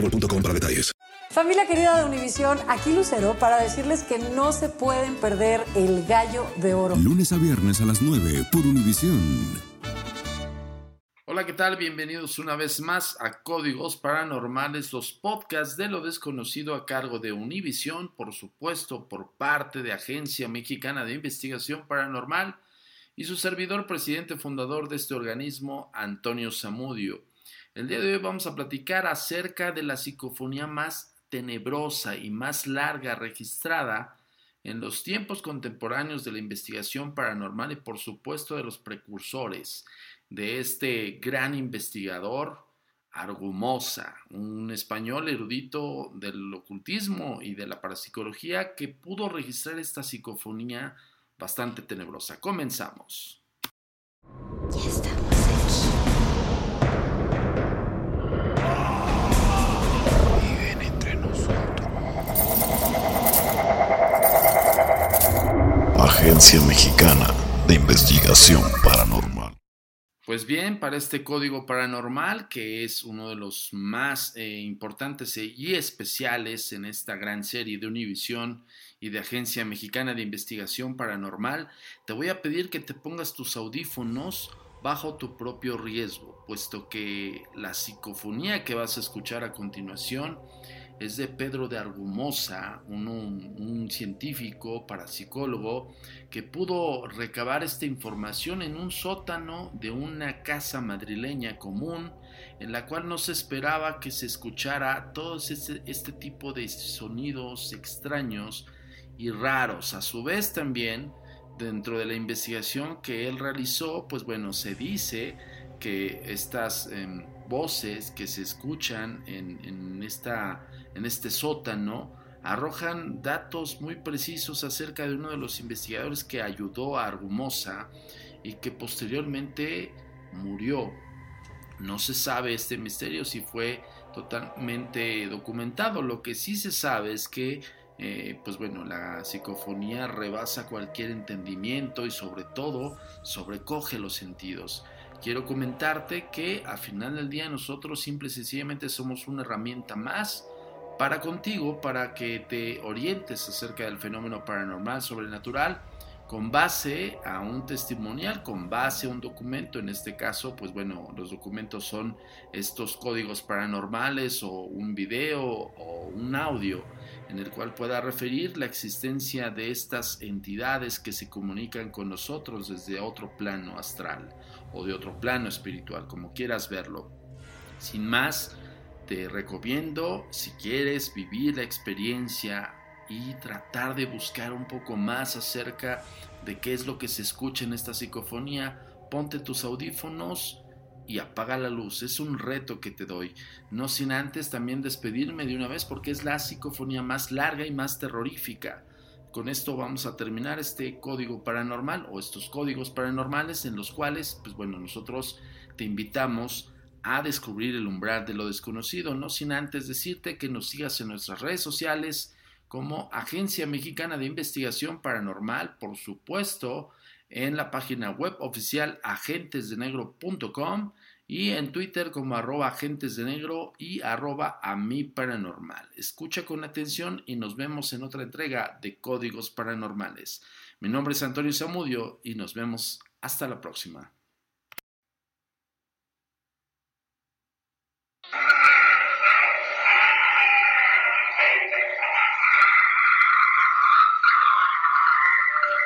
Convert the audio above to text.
boostmobile.com para detalles. Familia querida de Univisión, aquí Lucero para decirles que no se pueden perder el gallo de oro. Lunes a viernes a las 9 por Univisión. Hola, ¿qué tal? Bienvenidos una vez más a Códigos Paranormales, los podcasts de lo desconocido a cargo de Univisión, por supuesto, por parte de Agencia Mexicana de Investigación Paranormal y su servidor, presidente fundador de este organismo, Antonio Zamudio. El día de hoy vamos a platicar acerca de la psicofonía más tenebrosa y más larga registrada en los tiempos contemporáneos de la investigación paranormal y por supuesto de los precursores de este gran investigador Argumosa, un español erudito del ocultismo y de la parapsicología que pudo registrar esta psicofonía bastante tenebrosa. Comenzamos. Ya estamos Agencia Mexicana de Investigación Paranormal. Pues bien, para este código paranormal, que es uno de los más eh, importantes y especiales en esta gran serie de Univisión y de Agencia Mexicana de Investigación Paranormal, te voy a pedir que te pongas tus audífonos bajo tu propio riesgo, puesto que la psicofonía que vas a escuchar a continuación es de Pedro de Argumosa, un, un, científico parapsicólogo que pudo recabar esta información en un sótano de una casa madrileña común en la cual no se esperaba que se escuchara todo este, este tipo de sonidos extraños y raros. A su vez también, dentro de la investigación que él realizó, pues bueno, se dice que estas eh, voces que se escuchan en, en, esta, en este sótano arrojan datos muy precisos acerca de uno de los investigadores que ayudó a Argumosa y que posteriormente murió. No se sabe este misterio si fue totalmente documentado. Lo que sí se sabe es que eh, pues bueno, la psicofonía rebasa cualquier entendimiento y sobre todo sobrecoge los sentidos. Quiero comentarte que al final del día nosotros simple y sencillamente somos una herramienta más para contigo, para que te orientes acerca del fenómeno paranormal, sobrenatural, con base a un testimonial, con base a un documento. En este caso, pues bueno, los documentos son estos códigos paranormales o un video o un audio en el cual pueda referir la existencia de estas entidades que se comunican con nosotros desde otro plano astral o de otro plano espiritual, como quieras verlo. Sin más, te recomiendo, si quieres vivir la experiencia y tratar de buscar un poco más acerca de qué es lo que se escucha en esta psicofonía, ponte tus audífonos y apaga la luz. Es un reto que te doy. No sin antes también despedirme de una vez porque es la psicofonía más larga y más terrorífica. Con esto vamos a terminar este código paranormal o estos códigos paranormales en los cuales, pues bueno, nosotros te invitamos a descubrir el umbral de lo desconocido, no sin antes decirte que nos sigas en nuestras redes sociales como Agencia Mexicana de Investigación Paranormal, por supuesto, en la página web oficial agentesdenegro.com y en Twitter como arroba agentes de negro y arroba a mi paranormal. Escucha con atención y nos vemos en otra entrega de Códigos Paranormales. Mi nombre es Antonio Zamudio y nos vemos hasta la próxima.